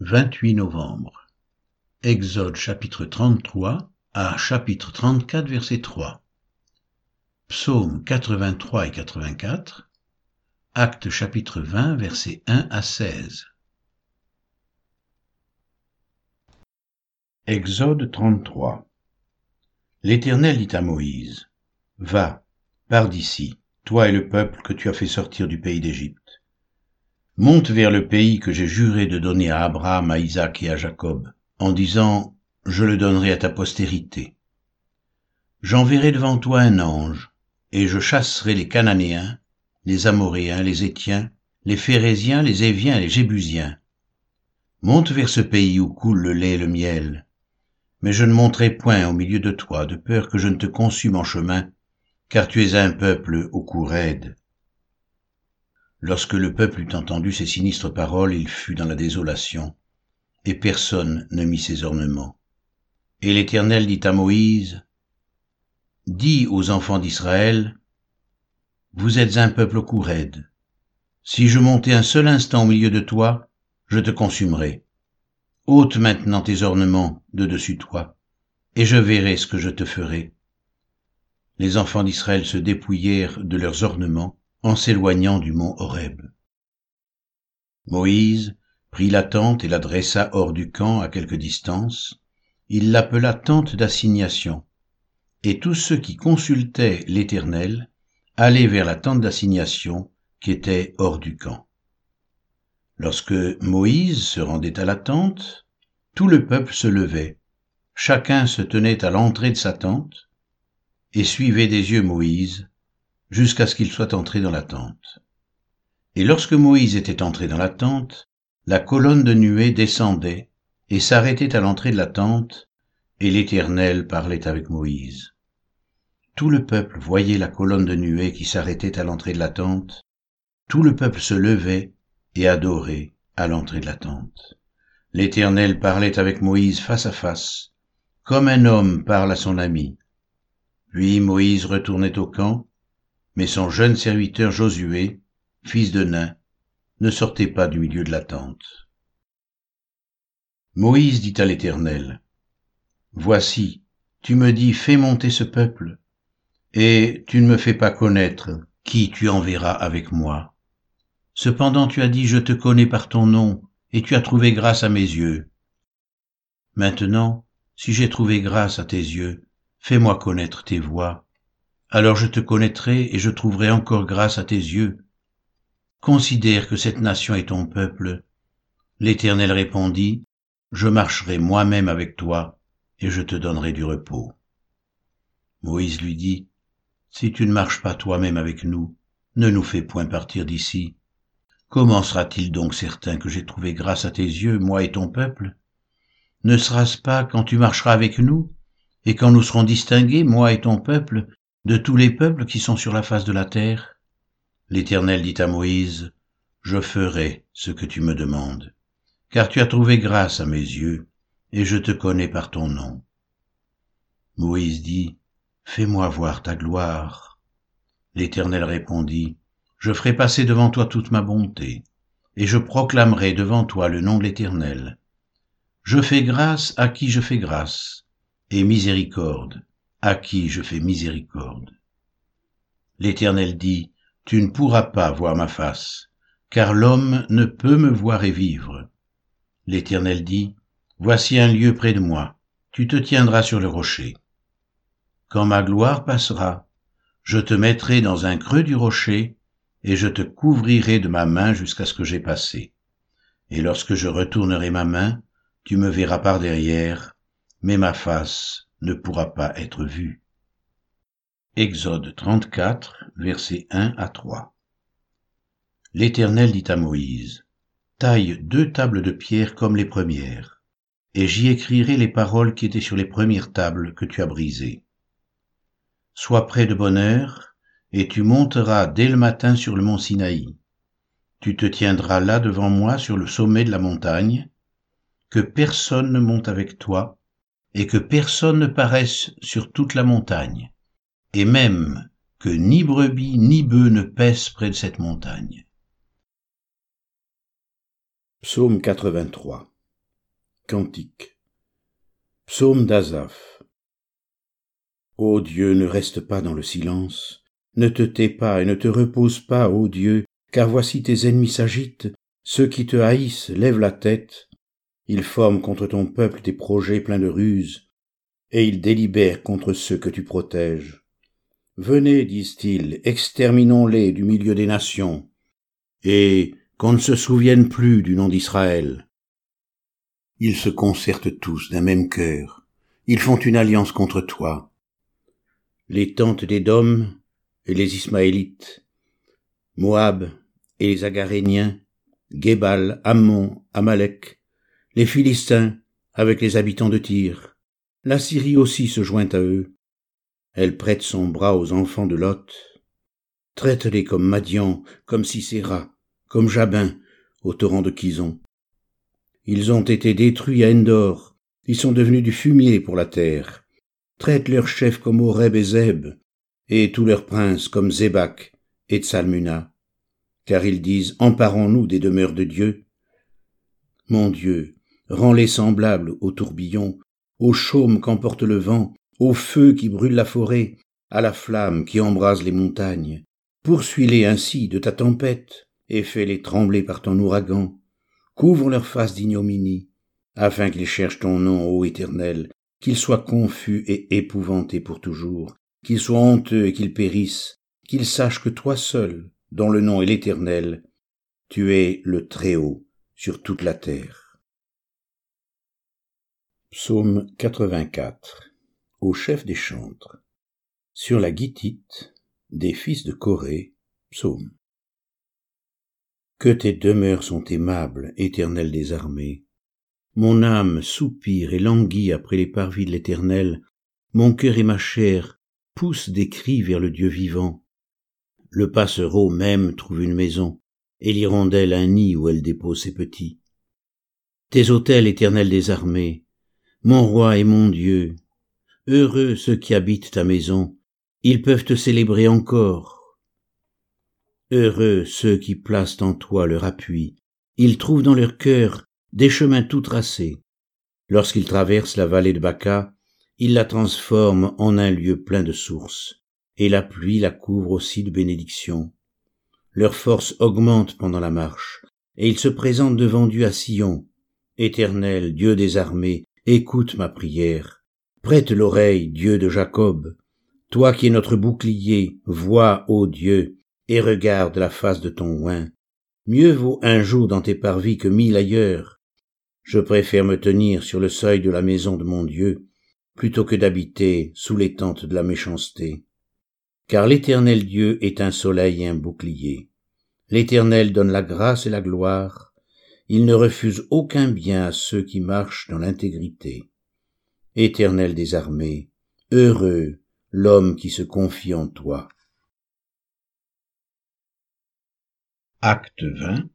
28 novembre. Exode chapitre 33 à chapitre 34 verset 3. Psaume 83 et 84. Acte chapitre 20 verset 1 à 16. Exode 33. L'Éternel dit à Moïse, Va, pars d'ici, toi et le peuple que tu as fait sortir du pays d'Égypte monte vers le pays que j'ai juré de donner à Abraham, à Isaac et à Jacob, en disant, je le donnerai à ta postérité. J'enverrai devant toi un ange, et je chasserai les Cananéens, les Amoréens, les Étiens, les Phérésiens, les Éviens les Jébusiens. Monte vers ce pays où coule le lait et le miel. Mais je ne monterai point au milieu de toi, de peur que je ne te consume en chemin, car tu es un peuple au cou raide. Lorsque le peuple eut entendu ces sinistres paroles, il fut dans la désolation, et personne ne mit ses ornements. Et l'Éternel dit à Moïse, Dis aux enfants d'Israël, Vous êtes un peuple au. Si je montais un seul instant au milieu de toi, je te consumerai. ôte maintenant tes ornements de dessus toi, et je verrai ce que je te ferai. Les enfants d'Israël se dépouillèrent de leurs ornements, en s'éloignant du mont Horeb. Moïse prit la tente et la dressa hors du camp à quelque distance. Il l'appela tente d'assignation. Et tous ceux qui consultaient l'Éternel allaient vers la tente d'assignation qui était hors du camp. Lorsque Moïse se rendait à la tente, tout le peuple se levait, chacun se tenait à l'entrée de sa tente, et suivait des yeux Moïse, jusqu'à ce qu'il soit entré dans la tente. Et lorsque Moïse était entré dans la tente, la colonne de nuée descendait et s'arrêtait à l'entrée de la tente, et l'Éternel parlait avec Moïse. Tout le peuple voyait la colonne de nuée qui s'arrêtait à l'entrée de la tente, tout le peuple se levait et adorait à l'entrée de la tente. L'Éternel parlait avec Moïse face à face, comme un homme parle à son ami. Puis Moïse retournait au camp, mais son jeune serviteur Josué, fils de Nain, ne sortait pas du milieu de la tente. Moïse dit à l'Éternel, Voici, tu me dis, fais monter ce peuple, et tu ne me fais pas connaître qui tu enverras avec moi. Cependant tu as dit, je te connais par ton nom, et tu as trouvé grâce à mes yeux. Maintenant, si j'ai trouvé grâce à tes yeux, fais-moi connaître tes voies, alors je te connaîtrai et je trouverai encore grâce à tes yeux. Considère que cette nation est ton peuple. L'Éternel répondit, Je marcherai moi-même avec toi, et je te donnerai du repos. Moïse lui dit, Si tu ne marches pas toi-même avec nous, ne nous fais point partir d'ici. Comment sera-t-il donc certain que j'ai trouvé grâce à tes yeux, moi et ton peuple? Ne sera-ce pas quand tu marcheras avec nous, et quand nous serons distingués, moi et ton peuple, de tous les peuples qui sont sur la face de la terre L'Éternel dit à Moïse, Je ferai ce que tu me demandes, car tu as trouvé grâce à mes yeux, et je te connais par ton nom. Moïse dit, Fais-moi voir ta gloire. L'Éternel répondit, Je ferai passer devant toi toute ma bonté, et je proclamerai devant toi le nom de l'Éternel. Je fais grâce à qui je fais grâce, et miséricorde à qui je fais miséricorde. L'Éternel dit, Tu ne pourras pas voir ma face, car l'homme ne peut me voir et vivre. L'Éternel dit, Voici un lieu près de moi, tu te tiendras sur le rocher. Quand ma gloire passera, je te mettrai dans un creux du rocher, et je te couvrirai de ma main jusqu'à ce que j'ai passé. Et lorsque je retournerai ma main, tu me verras par derrière, mais ma face ne pourra pas être vu. Exode 34, versets 1 à 3. L'Éternel dit à Moïse, Taille deux tables de pierre comme les premières, et j'y écrirai les paroles qui étaient sur les premières tables que tu as brisées. Sois près de bonne heure, et tu monteras dès le matin sur le mont Sinaï. Tu te tiendras là devant moi sur le sommet de la montagne, que personne ne monte avec toi, et que personne ne paraisse sur toute la montagne, et même que ni brebis ni bœufs ne pèsent près de cette montagne. Psaume 83 Cantique. Psaume d'Azaph. Ô Dieu, ne reste pas dans le silence, ne te tais pas et ne te repose pas, ô Dieu, car voici tes ennemis s'agitent, ceux qui te haïssent lèvent la tête, ils forment contre ton peuple des projets pleins de ruses, et ils délibèrent contre ceux que tu protèges. Venez, disent-ils, exterminons-les du milieu des nations, et qu'on ne se souvienne plus du nom d'Israël. Ils se concertent tous d'un même cœur. Ils font une alliance contre toi. Les tentes des Dômes et les Ismaélites, Moab et les Agaréniens, Gébal, Ammon, Amalek, les Philistins avec les habitants de Tyr. La Syrie aussi se joint à eux. Elle prête son bras aux enfants de Lot. Traite-les comme Madian, comme Sisera, comme Jabin, au torrent de Kison. Ils ont été détruits à Endor, ils sont devenus du fumier pour la terre. Traite leurs chefs comme Oreb et Zeb, et tous leurs princes comme Zébak et Tsalmuna. Car ils disent, emparons-nous des demeures de Dieu. Mon Dieu, rends-les semblables au tourbillon, au chaume qu'emporte le vent, au feu qui brûle la forêt, à la flamme qui embrase les montagnes. Poursuis-les ainsi de ta tempête, et fais-les trembler par ton ouragan couvre leur face d'ignominie, afin qu'ils cherchent ton nom, ô Éternel, qu'ils soient confus et épouvantés pour toujours, qu'ils soient honteux et qu'ils périssent, qu'ils sachent que toi seul, dont le nom est l'Éternel, tu es le Très-Haut sur toute la terre. Psaume 84 Au chef des chantres Sur la guitite des fils de Corée, psaume que tes demeures sont aimables, éternel des armées. Mon âme soupire et languit après les parvis de l'éternel, mon cœur et ma chair poussent des cris vers le Dieu vivant. Le passereau même trouve une maison, et l'hirondelle un nid où elle dépose ses petits. Tes autels, éternel des armées, mon roi et mon Dieu, heureux ceux qui habitent ta maison, ils peuvent te célébrer encore, Heureux ceux qui placent en toi leur appui. Ils trouvent dans leur cœur des chemins tout tracés. Lorsqu'ils traversent la vallée de Baca, ils la transforment en un lieu plein de sources, et la pluie la couvre aussi de bénédictions. Leur force augmente pendant la marche, et ils se présentent devant Dieu à Sion. Éternel, Dieu des armées, écoute ma prière. Prête l'oreille, Dieu de Jacob. Toi qui es notre bouclier, vois, ô Dieu, et regarde la face de ton oin. Mieux vaut un jour dans tes parvis que mille ailleurs. Je préfère me tenir sur le seuil de la maison de mon Dieu, plutôt que d'habiter sous les tentes de la méchanceté. Car l'Éternel Dieu est un soleil et un bouclier. L'Éternel donne la grâce et la gloire. Il ne refuse aucun bien à ceux qui marchent dans l'intégrité. Éternel des armées, heureux l'homme qui se confie en toi. Acte 20,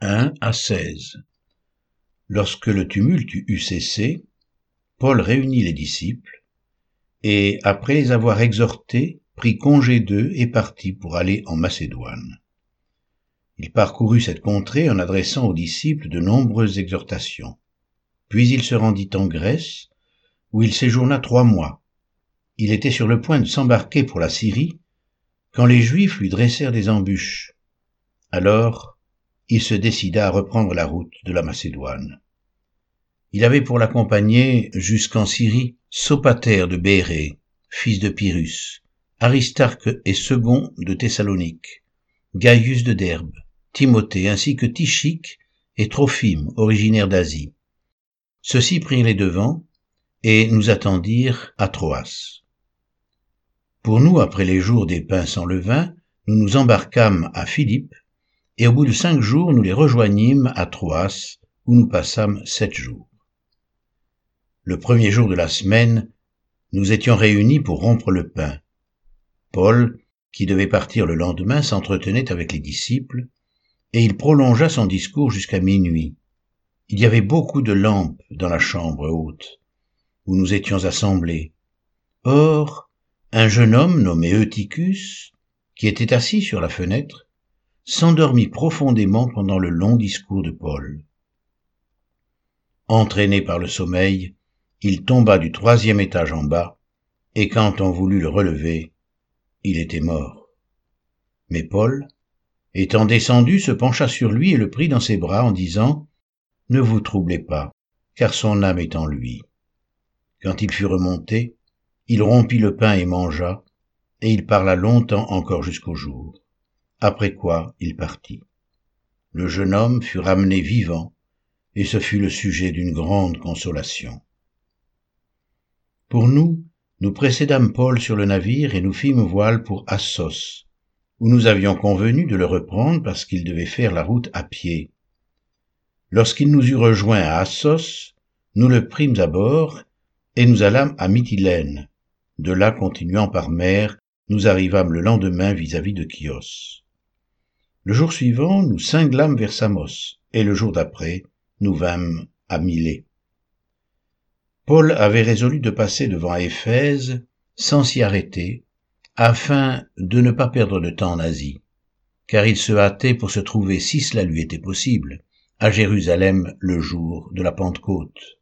1 à 16. Lorsque le tumulte eut cessé, Paul réunit les disciples, et après les avoir exhortés, prit congé d'eux et partit pour aller en Macédoine. Il parcourut cette contrée en adressant aux disciples de nombreuses exhortations. Puis il se rendit en Grèce, où il séjourna trois mois. Il était sur le point de s'embarquer pour la Syrie, quand les Juifs lui dressèrent des embûches. Alors, il se décida à reprendre la route de la Macédoine. Il avait pour l'accompagner jusqu'en Syrie Sopater de Bérée, fils de Pyrrhus, Aristarque et Second de Thessalonique, Gaius de Derbe, Timothée ainsi que Tichique et Trophime, originaires d'Asie. Ceux-ci prirent les devants et nous attendirent à Troas. Pour nous, après les jours des pains sans levain, nous nous embarquâmes à Philippe, et au bout de cinq jours nous les rejoignîmes à Troas, où nous passâmes sept jours. Le premier jour de la semaine, nous étions réunis pour rompre le pain. Paul, qui devait partir le lendemain, s'entretenait avec les disciples, et il prolongea son discours jusqu'à minuit. Il y avait beaucoup de lampes dans la chambre haute, où nous étions assemblés. Or, un jeune homme nommé Eutychus, qui était assis sur la fenêtre, s'endormit profondément pendant le long discours de Paul. entraîné par le sommeil, il tomba du troisième étage en bas, et quand on voulut le relever, il était mort. Mais Paul, étant descendu, se pencha sur lui et le prit dans ses bras en disant, Ne vous troublez pas, car son âme est en lui. Quand il fut remonté, il rompit le pain et mangea, et il parla longtemps encore jusqu'au jour, après quoi il partit. Le jeune homme fut ramené vivant, et ce fut le sujet d'une grande consolation. Pour nous, nous précédâmes Paul sur le navire et nous fîmes voile pour Assos, où nous avions convenu de le reprendre parce qu'il devait faire la route à pied. Lorsqu'il nous eut rejoints à Assos, nous le prîmes à bord et nous allâmes à Mytilène. De là, continuant par mer, nous arrivâmes le lendemain vis-à-vis de Chios. Le jour suivant, nous cinglâmes vers Samos, et le jour d'après, nous vînmes à Milée. Paul avait résolu de passer devant Éphèse sans s'y arrêter, afin de ne pas perdre de temps en Asie, car il se hâtait pour se trouver, si cela lui était possible, à Jérusalem le jour de la Pentecôte.